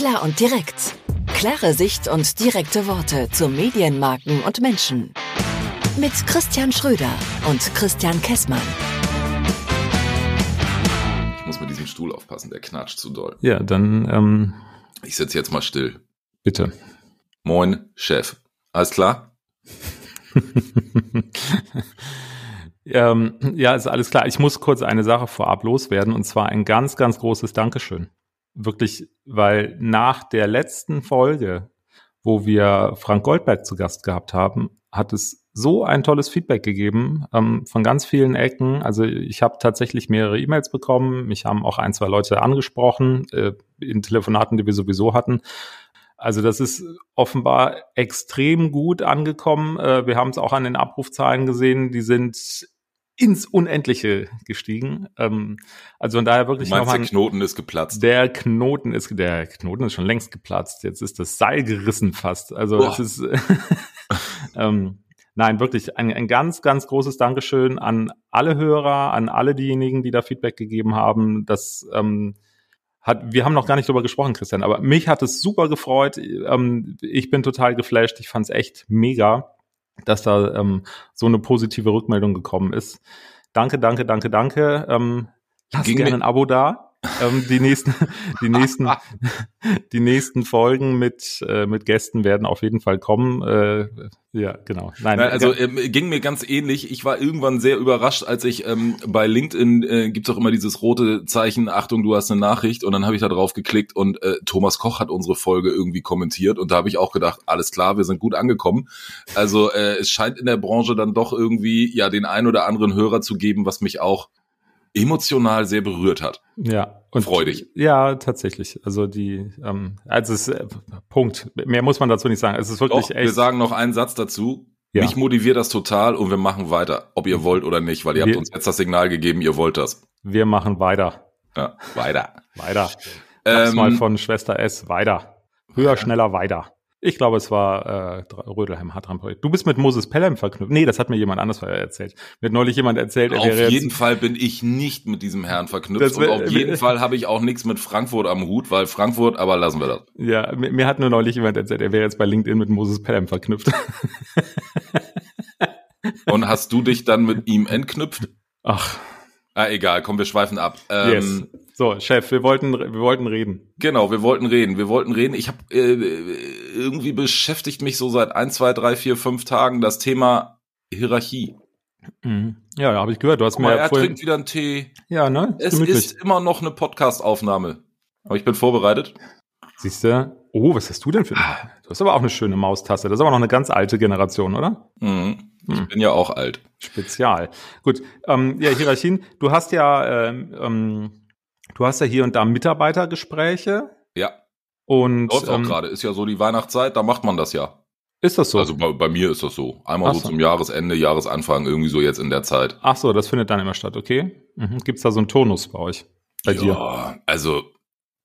Klar und direkt. Klare Sicht und direkte Worte zu Medienmarken und Menschen. Mit Christian Schröder und Christian Kessmann. Ich muss mit diesem Stuhl aufpassen, der knatscht zu doll. Ja, dann ähm, Ich sitze jetzt mal still. bitte. Moin, Chef. Alles klar? ähm, ja, ist alles klar. Ich muss kurz eine Sache vorab loswerden und zwar ein ganz, ganz großes Dankeschön. Wirklich, weil nach der letzten Folge, wo wir Frank Goldberg zu Gast gehabt haben, hat es so ein tolles Feedback gegeben ähm, von ganz vielen Ecken. Also ich habe tatsächlich mehrere E-Mails bekommen. Mich haben auch ein, zwei Leute angesprochen äh, in Telefonaten, die wir sowieso hatten. Also das ist offenbar extrem gut angekommen. Äh, wir haben es auch an den Abrufzahlen gesehen. Die sind ins Unendliche gestiegen. Ähm, also von daher wirklich nochmal der ein- Knoten ist geplatzt. der Knoten ist, der Knoten ist schon längst geplatzt. Jetzt ist das Seil gerissen fast. Also Boah. es ist, ähm, nein, wirklich ein, ein ganz, ganz großes Dankeschön an alle Hörer, an alle diejenigen, die da Feedback gegeben haben. Das ähm, hat, wir haben noch gar nicht drüber gesprochen, Christian, aber mich hat es super gefreut. Ähm, ich bin total geflasht. Ich fand es echt mega, dass da ähm, so eine positive Rückmeldung gekommen ist. Danke, danke, danke, danke. Ähm, lasst gerne ein Abo da. Ähm, die nächsten, die nächsten, die nächsten Folgen mit äh, mit Gästen werden auf jeden Fall kommen. Äh, ja, genau. Nein, Nein, also äh, ähm, ging mir ganz ähnlich. Ich war irgendwann sehr überrascht, als ich ähm, bei LinkedIn äh, gibt's auch immer dieses rote Zeichen, Achtung, du hast eine Nachricht und dann habe ich da drauf geklickt und äh, Thomas Koch hat unsere Folge irgendwie kommentiert und da habe ich auch gedacht, alles klar, wir sind gut angekommen. Also äh, es scheint in der Branche dann doch irgendwie ja den ein oder anderen Hörer zu geben, was mich auch emotional sehr berührt hat. ja und freudig. Ja, tatsächlich. Also die, ähm, also es äh, Punkt. Mehr muss man dazu nicht sagen. Es ist wirklich Doch, echt. wir sagen noch einen Satz dazu. Ja. Mich motiviert das total und wir machen weiter, ob ihr wollt oder nicht, weil ihr Wir- habt uns jetzt das Signal gegeben, ihr wollt das. wir machen weiter, Ja, weiter. weiter. Ähm, mal von Schwester S. Weiter. Höher, schneller, weiter. Ich glaube, es war äh, Rödelheim Hartram-Projekt. Du bist mit Moses Pelham verknüpft. Nee, das hat mir jemand anders erzählt. Mir hat neulich jemand erzählt, er Auf wäre jeden jetzt, Fall bin ich nicht mit diesem Herrn verknüpft Das und auf jeden Fall habe ich auch nichts mit Frankfurt am Hut, weil Frankfurt, aber lassen wir das. ja, mir, mir hat nur neulich jemand erzählt, er wäre jetzt bei LinkedIn mit Moses Pelham verknüpft. Und hast du dich dann mit ihm entknüpft? Ach, Ah, egal, komm, wir schweifen ab. Ähm, yes. So, Chef, wir wollten, wir wollten reden. Genau, wir wollten reden. Wir wollten reden. Ich habe äh, irgendwie beschäftigt mich so seit ein, zwei, drei, vier, fünf Tagen das Thema Hierarchie. Mhm. Ja, habe ich gehört. Du hast mir mal, ja er vorhin, trinkt wieder einen Tee. ja, ne? Es Gemütlich. ist immer noch eine Podcast-Aufnahme. Aber ich bin vorbereitet. Siehst du? Oh, was hast du denn für eine? Du hast aber auch eine schöne Maustasse. Das ist aber noch eine ganz alte Generation, oder? Mhm. Ich Hm. bin ja auch alt. Spezial. Gut. Ähm, ja, Hierarchien. Du hast ja, ähm, ähm, du hast ja hier und da Mitarbeitergespräche Ja, und läuft auch ähm, gerade. Ist ja so die Weihnachtszeit, da macht man das ja. ist das so? Also bei, bei mir ist das so. Einmal so so. zum Jahresende, Jahresanfang, irgendwie so jetzt in der Zeit. Ach so, das findet dann immer statt. Okay. Mhm. Gibt's da so einen Turnus bei euch? Bei dir? ja, also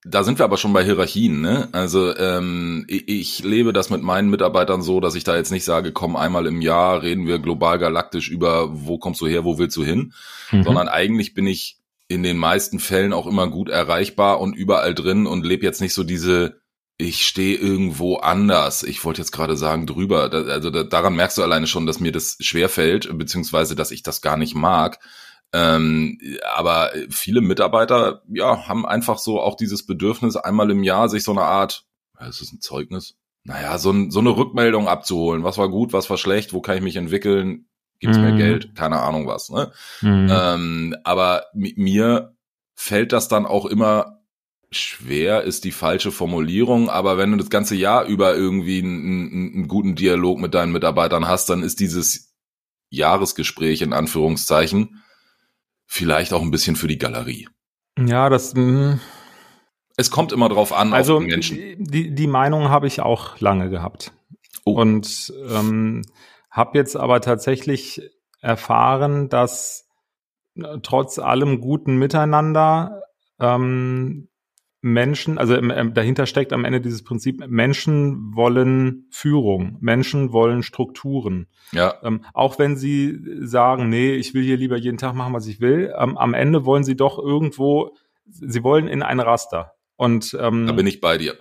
da sind wir aber schon bei Hierarchien, ne? Also ähm, ich, ich lebe das mit meinen Mitarbeitern so, dass ich da jetzt nicht sage, komm, einmal im Jahr reden wir global galaktisch über, wo kommst du her, wo willst du hin, Mhm. sondern eigentlich bin ich in den meisten Fällen auch immer gut erreichbar und überall drin und lebe jetzt nicht so diese ich stehe irgendwo anders. Ich wollte jetzt gerade sagen drüber. Da, also da, daran merkst du alleine schon, dass mir das schwer fällt, beziehungsweise dass ich das gar nicht mag. Ähm, aber viele Mitarbeiter, ja, haben einfach so auch dieses Bedürfnis, einmal im Jahr sich so eine Art, ist das ein Zeugnis? Naja, so, ein, so eine Rückmeldung abzuholen. Was war gut, was war schlecht, wo kann ich mich entwickeln? Gibt's mehr Mhm. Geld? Keine Ahnung was. Ne? Mhm. Ähm, aber mi- mir fällt das dann auch immer schwer, ist die falsche Formulierung, aber wenn du das ganze Jahr über irgendwie einen, einen, einen guten Dialog mit deinen Mitarbeitern hast, dann ist dieses Jahresgespräch in Anführungszeichen vielleicht auch ein bisschen für die Galerie. ja, das. mh. Es kommt immer drauf an, Also auf den Menschen. die, die Meinung habe ich auch lange gehabt. Oh. Und ähm, habe jetzt aber tatsächlich erfahren, dass äh, trotz allem guten Miteinander ähm, Menschen, also ähm, dahinter steckt am Ende dieses Prinzip, Menschen wollen Führung, Menschen wollen Strukturen. Ja, Ähm, auch wenn sie sagen, nee, ich will hier lieber jeden Tag machen, was ich will, ähm, am Ende wollen sie doch irgendwo, sie wollen in ein Raster. Und ähm, da bin ich bei dir.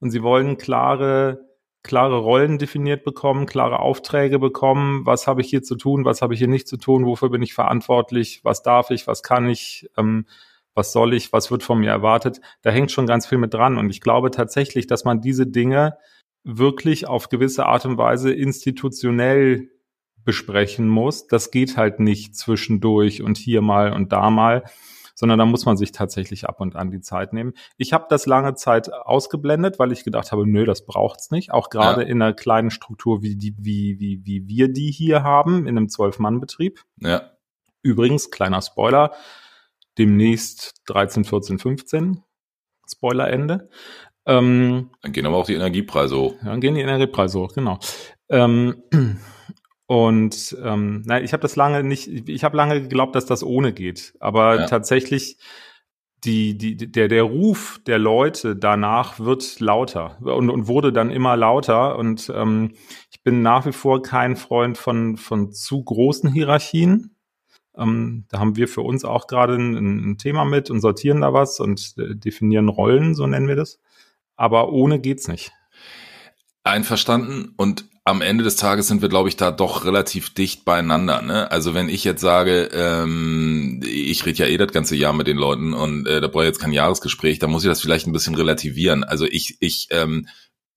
und sie wollen klare klare Rollen definiert bekommen, klare Aufträge bekommen, was habe ich hier zu tun, was habe ich hier nicht zu tun, wofür bin ich verantwortlich, was darf ich, was kann ich, ähm, was soll ich, was wird von mir erwartet. Da hängt schon ganz viel mit dran. Und ich glaube tatsächlich, dass man diese Dinge wirklich auf gewisse Art und Weise institutionell besprechen muss. Das geht halt nicht zwischendurch und hier mal und da mal, sondern da muss man sich tatsächlich ab und an die Zeit nehmen. Ich habe das lange Zeit ausgeblendet, weil ich gedacht habe, nö, das braucht's nicht. Auch gerade ja. in einer kleinen Struktur wie die, wie, wie, wie wir die hier haben, in einem Zwölf-Mann-Betrieb. Ja. Übrigens, kleiner Spoiler, demnächst 13, 14, 15. Spoilerende. Ähm, dann gehen aber auch die Energiepreise hoch. Dann gehen die Energiepreise hoch, genau. Ähm, und ähm, nein, ich habe das lange nicht, ich habe lange geglaubt, dass das ohne geht. Aber ja. tatsächlich, die, die, der, der Ruf der Leute danach wird lauter und, und wurde dann immer lauter. Und ähm, ich bin nach wie vor kein Freund von, von zu großen Hierarchien. Ähm, da haben wir für uns auch gerade ein, ein, Thema mit und sortieren da was und äh, definieren Rollen, so nennen wir das. Aber ohne geht's nicht. Einverstanden. Und am Ende des Tages sind wir, glaube ich, da doch relativ dicht beieinander. Ne? Also wenn ich jetzt sage, ähm, ich rede ja eh das ganze Jahr mit den Leuten und äh, da brauche ich jetzt kein Jahresgespräch, da muss ich das vielleicht ein bisschen relativieren. Also ich, ich ähm,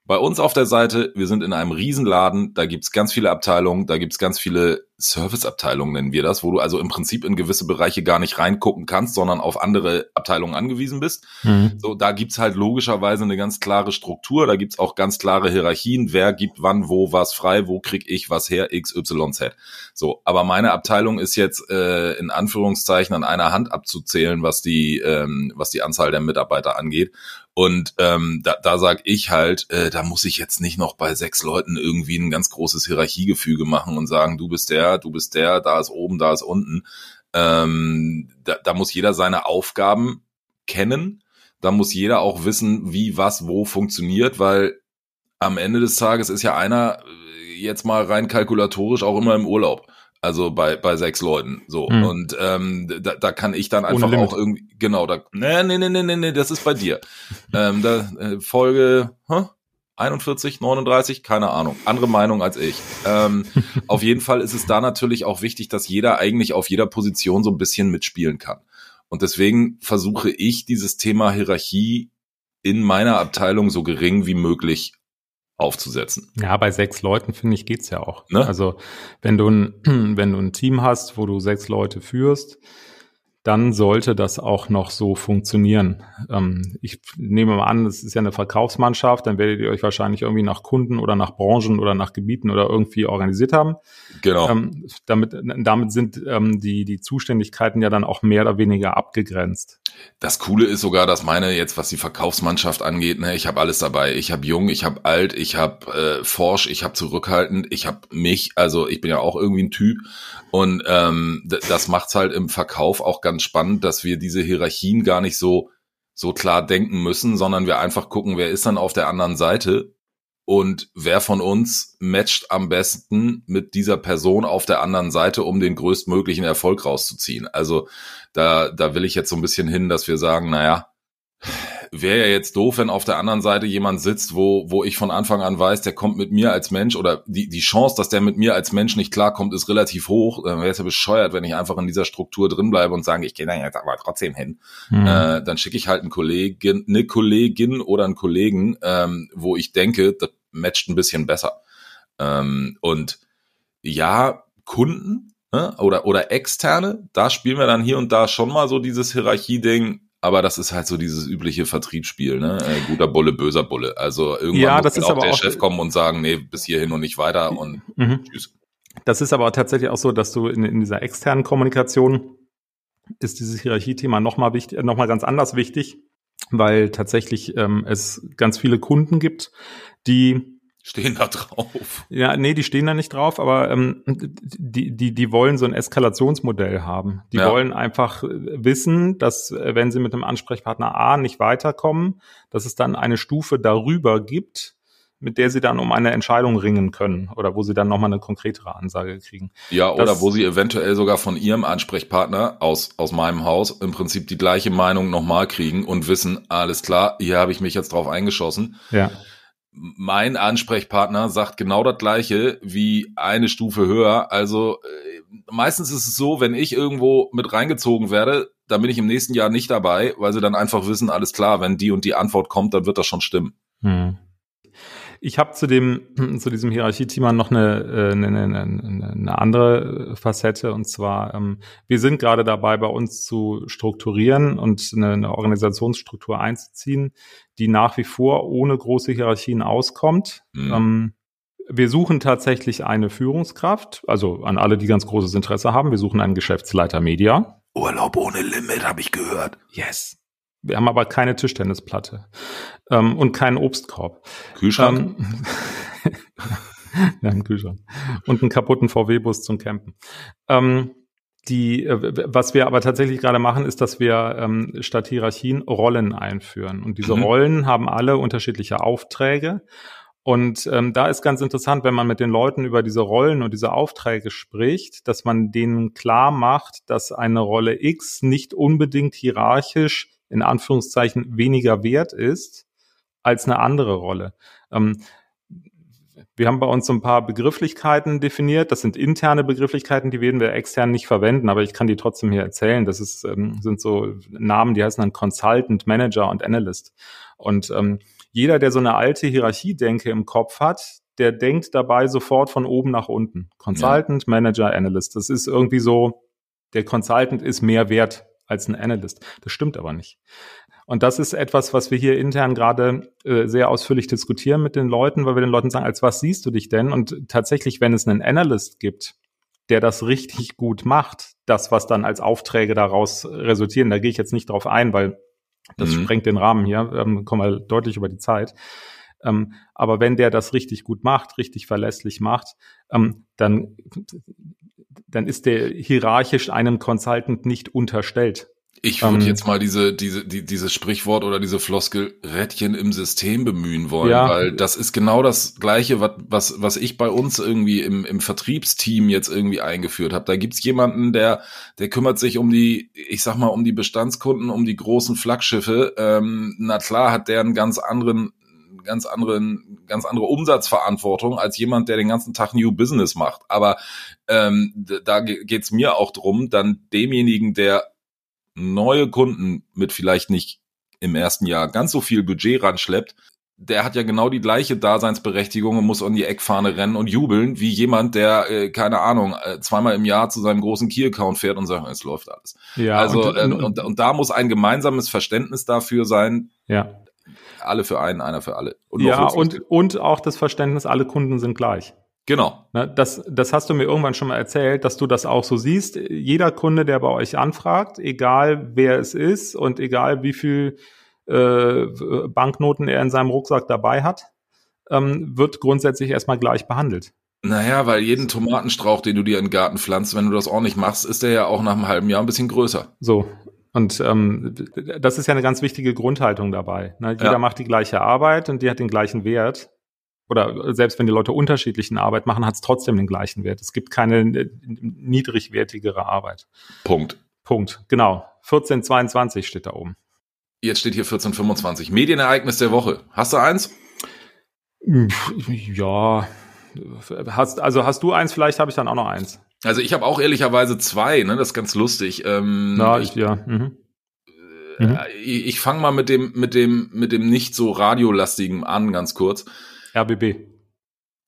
bei uns auf der Seite, wir sind in einem Riesenladen, da gibt's ganz viele Abteilungen, da gibt's ganz viele Serviceabteilungen, nennen wir das, wo du also im Prinzip in gewisse Bereiche gar nicht reingucken kannst, sondern auf andere Abteilungen angewiesen bist. Mhm. So, da gibt's halt logischerweise eine ganz klare Struktur, da gibt's auch ganz klare Hierarchien, wer gibt wann, wo was frei, wo krieg ich was her, X, Y, Z. So, aber meine Abteilung ist jetzt äh, in Anführungszeichen an einer Hand abzuzählen, was die, ähm, was die Anzahl der Mitarbeiter angeht. Und ähm, da, da sage ich halt, äh, da muss ich jetzt nicht noch bei sechs Leuten irgendwie ein ganz großes Hierarchiegefüge machen und sagen, du bist der, du bist der, da ist oben, da ist unten. Ähm, da, da muss jeder seine Aufgaben kennen. Da muss jeder auch wissen, wie was wo funktioniert, weil am Ende des Tages ist ja einer äh, jetzt mal rein kalkulatorisch auch immer im Urlaub. Also bei, bei sechs Leuten. So. Hm. Und ähm, da, da kann ich dann einfach auch irgendwie, genau, da. Nee, nee, nee, nee, nee, nee, das ist bei dir. ähm, da, äh, Folge huh? 41, 39, keine Ahnung. Andere Meinung als ich. Ähm, auf jeden Fall ist es da natürlich auch wichtig, dass jeder eigentlich auf jeder Position so ein bisschen mitspielen kann. Und deswegen versuche ich dieses Thema Hierarchie in meiner Abteilung so gering wie möglich aufzusetzen. Ja, bei sechs Leuten finde ich geht's ja auch. Ne? Also wenn du ein, wenn du ein Team hast, wo du sechs Leute führst, dann sollte das auch noch so funktionieren. Ähm, ich nehme mal an, es ist ja eine Verkaufsmannschaft, dann werdet ihr euch wahrscheinlich irgendwie nach Kunden oder nach Branchen oder nach Gebieten oder irgendwie organisiert haben. Genau. Ähm, damit, damit sind ähm, die, die Zuständigkeiten ja dann auch mehr oder weniger abgegrenzt. Das Coole ist sogar, dass meine jetzt, was die Verkaufsmannschaft angeht, ne, ich habe alles dabei. Ich habe jung, ich habe alt, ich habe äh, forsch, ich habe zurückhaltend, ich habe mich. Also ich bin ja auch irgendwie ein Typ und ähm, das macht's halt im Verkauf auch ganz spannend, dass wir diese Hierarchien gar nicht so so klar denken müssen, sondern wir einfach gucken, wer ist dann auf der anderen Seite und wer von uns matcht am besten mit dieser Person auf der anderen Seite, um den größtmöglichen Erfolg rauszuziehen. Also da, da will ich jetzt so ein bisschen hin, dass wir sagen, naja, wäre ja jetzt doof, wenn auf der anderen Seite jemand sitzt, wo, wo ich von Anfang an weiß, der kommt mit mir als Mensch oder die, die Chance, dass der mit mir als Mensch nicht klarkommt, ist relativ hoch. Dann wäre es ja bescheuert, wenn ich einfach in dieser Struktur drin bleibe und sage, ich gehe da jetzt aber trotzdem hin. Mhm. Äh, dann schicke ich halt einen Kollegen, eine Kollegin oder einen Kollegen, ähm, wo ich denke, das matcht ein bisschen besser. Ähm, und ja, Kunden ne, oder, oder externe, da spielen wir dann hier und da schon mal so dieses Hierarchie-Ding aber das ist halt so dieses übliche Vertriebsspiel, ne? Äh, guter Bulle, böser Bulle. Also irgendwann ja, muss auch der auch Chef kommen und sagen, nee, bis hierhin und nicht weiter und mhm. tschüss. Das ist aber tatsächlich auch so, dass du in, in dieser externen Kommunikation ist dieses Hierarchiethema nochmal wichtig, noch mal ganz anders wichtig, weil tatsächlich ähm, es ganz viele Kunden gibt, die stehen da drauf. Ja, nee, die stehen da nicht drauf, aber ähm, die, die, die wollen so ein Eskalationsmodell haben. Die ja. wollen einfach wissen, dass äh, wenn sie mit dem Ansprechpartner A nicht weiterkommen, dass es dann eine Stufe darüber gibt, mit der sie dann um eine Entscheidung ringen können oder wo sie dann nochmal eine konkretere Ansage kriegen. Ja, oder das, wo sie eventuell sogar von ihrem Ansprechpartner aus, aus meinem Haus im Prinzip die gleiche Meinung nochmal kriegen und wissen, alles klar, hier habe ich mich jetzt drauf eingeschossen. Ja. Mein Ansprechpartner sagt genau das gleiche wie eine Stufe höher. Also äh, meistens ist es so, wenn ich irgendwo mit reingezogen werde, dann bin ich im nächsten Jahr nicht dabei, weil sie dann einfach wissen, alles klar, wenn die und die Antwort kommt, dann wird das schon stimmen. Hm. Ich habe zu dem zu diesem Hierarchiethema noch eine, äh, eine, eine, eine andere Facette und zwar ähm, wir sind gerade dabei, bei uns zu strukturieren und eine, eine Organisationsstruktur einzuziehen, die nach wie vor ohne große Hierarchien auskommt. Mhm. Ähm, wir suchen tatsächlich eine Führungskraft, also an alle, die ganz großes Interesse haben. Wir suchen einen Geschäftsleiter Media. Urlaub ohne Limit, habe ich gehört. Yes. Wir haben aber keine Tischtennisplatte ähm, und keinen Obstkorb. Kühlschrank? Ähm, ja, einen Kühlschrank. Und einen kaputten VW-Bus zum Campen. Ähm, die, äh, was wir aber tatsächlich gerade machen, ist, dass wir ähm, statt Hierarchien Rollen einführen. Und diese mhm. Rollen haben alle unterschiedliche Aufträge. Und ähm, da ist ganz interessant, wenn man mit den Leuten über diese Rollen und diese Aufträge spricht, dass man denen klar macht, dass eine Rolle X nicht unbedingt hierarchisch in Anführungszeichen weniger wert ist als eine andere Rolle. Ähm, wir haben bei uns so ein paar Begrifflichkeiten definiert. Das sind interne Begrifflichkeiten, die werden wir extern nicht verwenden, aber ich kann die trotzdem hier erzählen. Das ist, ähm, sind so Namen, die heißen dann Consultant, Manager und Analyst. Und ähm, jeder, der so eine alte Hierarchiedenke im Kopf hat, der denkt dabei sofort von oben nach unten. Consultant, ja. Manager, Analyst. Das ist irgendwie so, der Consultant ist mehr wert als ein Analyst. Das stimmt aber nicht. Und das ist etwas, was wir hier intern gerade äh, sehr ausführlich diskutieren mit den Leuten, weil wir den Leuten sagen, als was siehst du dich denn? Und tatsächlich, wenn es einen Analyst gibt, der das richtig gut macht, das, was dann als Aufträge daraus resultieren, da gehe ich jetzt nicht drauf ein, weil das mhm. sprengt den Rahmen hier, ähm, kommen wir deutlich über die Zeit. Ähm, aber wenn der das richtig gut macht, richtig verlässlich macht, ähm, dann dann ist der hierarchisch einem Consultant nicht unterstellt. Ich würde ähm, jetzt mal diese, diese, die, dieses Sprichwort oder diese Floskel Rädchen im System bemühen wollen, ja. weil das ist genau das Gleiche, was, was, was ich bei uns irgendwie im, im Vertriebsteam jetzt irgendwie eingeführt habe. Da gibt's jemanden, der, der kümmert sich um die, ich sag mal, um die Bestandskunden, um die großen Flaggschiffe. Ähm, na klar hat der einen ganz anderen ganz anderen, ganz andere Umsatzverantwortung als jemand, der den ganzen Tag New Business macht. Aber ähm, da geht's mir auch drum, dann demjenigen, der neue Kunden mit vielleicht nicht im ersten Jahr ganz so viel Budget ranschleppt, der hat ja genau die gleiche Daseinsberechtigung und muss an die Eckfahne rennen und jubeln, wie jemand, der, äh, keine Ahnung, äh, zweimal im Jahr zu seinem großen Key-Account fährt und sagt, es läuft alles. Ja, also, und, äh, und, und, da muss ein gemeinsames Verständnis dafür sein, ja alle für einen, einer für alle. Und ja, und, und auch das Verständnis, alle Kunden sind gleich. Genau. Ne, das, das hast du mir irgendwann schon mal erzählt, dass du das auch so siehst. Jeder Kunde, der bei euch anfragt, egal wer es ist und egal wie viel äh, Banknoten er in seinem Rucksack dabei hat, ähm, wird grundsätzlich erstmal gleich behandelt. Naja, weil jeden Tomatenstrauch, den du dir in den Garten pflanzt, wenn du das auch nicht machst, ist der ja auch nach einem halben Jahr ein bisschen größer. So. Und ähm, das ist ja eine ganz wichtige Grundhaltung dabei. Ne? Jeder ja. macht die gleiche Arbeit und die hat den gleichen Wert. Oder selbst wenn die Leute unterschiedlichen Arbeit machen, hat es trotzdem den gleichen Wert. Es gibt keine äh, niedrigwertigere Arbeit. Punkt. Punkt, genau. 1422 steht da oben. Jetzt steht hier 1425. Medienereignis der Woche. Hast du eins? Ja. Hast, also hast du eins, vielleicht habe ich dann auch noch eins. Also ich habe auch ehrlicherweise zwei, ne? Das ist ganz lustig. Ähm, Na, ich, ja. Mhm. Äh, mhm. Ich, ich fange mal mit dem, mit dem, mit dem nicht so radiolastigen an, ganz kurz. RBB.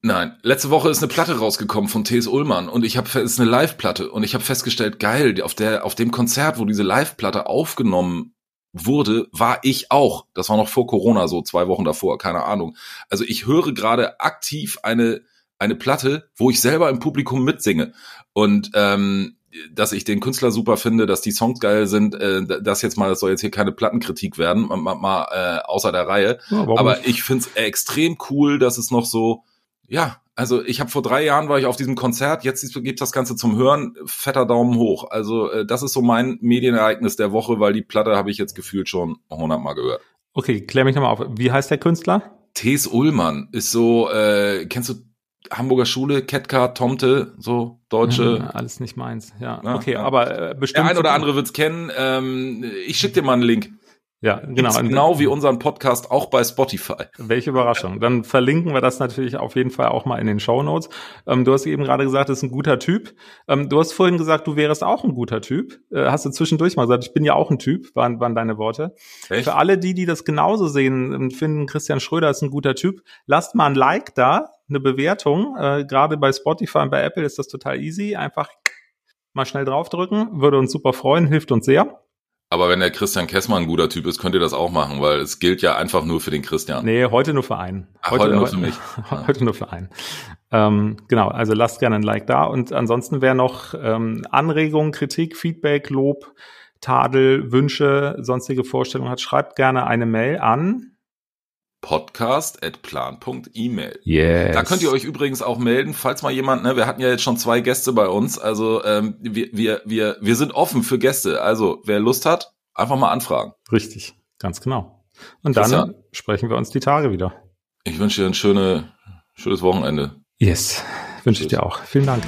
Nein, letzte Woche ist eine Platte rausgekommen von T.S. Ullmann und ich habe ist eine Live-Platte und ich habe festgestellt, geil, auf der auf dem Konzert, wo diese Live-Platte aufgenommen wurde, war ich auch. Das war noch vor Corona, so zwei Wochen davor, keine Ahnung. Also ich höre gerade aktiv eine eine Platte, wo ich selber im Publikum mitsinge. Und ähm, dass ich den Künstler super finde, dass die Songs geil sind, äh, das jetzt mal, das soll jetzt hier keine Plattenkritik werden, mal, mal äh, außer der Reihe. Ja, Aber ich find's extrem cool, dass es noch so, ja, also ich habe vor drei Jahren war ich auf diesem Konzert, jetzt gibt das Ganze zum Hören, fetter Daumen hoch. Also äh, das ist so mein Medienereignis der Woche, weil die Platte habe ich jetzt gefühlt schon hundertmal gehört. Okay, klär mich nochmal auf. Wie heißt der Künstler? Thes Ullmann ist so, äh, kennst du Hamburger Schule, Ketka, Tomte, so deutsche. Ja, alles nicht meins. Ja, ja okay, ja. aber äh, bestimmt. Der ein oder andere wird's kennen. Ähm, ich schick dir mal einen Link. Ja, genau. genau wie unseren Podcast auch bei Spotify. Welche Überraschung. Dann verlinken wir das natürlich auf jeden Fall auch mal in den Show Notes. Ähm, du hast eben gerade gesagt, das ist ein guter Typ. Ähm, du hast vorhin gesagt, du wärst auch ein guter Typ. Äh, hast du zwischendurch mal gesagt, ich bin ja auch ein Typ, waren, waren deine Worte. Echt? Für alle die, die das genauso sehen, ähm, finden Christian Schröder ist ein guter Typ. Lasst mal ein Like da, eine Bewertung. Äh, gerade bei Spotify und bei Apple ist das total easy. Einfach mal schnell draufdrücken. Würde uns super freuen, hilft uns sehr. Aber wenn der Christian Kessmann ein guter Typ ist, könnt ihr das auch machen, weil es gilt ja einfach nur für den Christian. Nee, heute nur für einen. Ach, heute, heute nur für mich. heute nur für einen. Ähm, genau, also lasst gerne ein Like da. Und ansonsten wer noch ähm, Anregungen, Kritik, Feedback, Lob, Tadel, Wünsche, sonstige Vorstellungen hat, schreibt gerne eine Mail an podcast.plan.email. Yes. Da könnt ihr euch übrigens auch melden, falls mal jemand, ne, wir hatten ja jetzt schon zwei Gäste bei uns, also ähm, wir, wir, wir, wir sind offen für Gäste. Also wer Lust hat, einfach mal anfragen. Richtig, ganz genau. Und dann sprechen wir uns die Tage wieder. Ich wünsche dir ein schöne, schönes Wochenende. Yes, wünsche ich dir auch. Vielen Dank.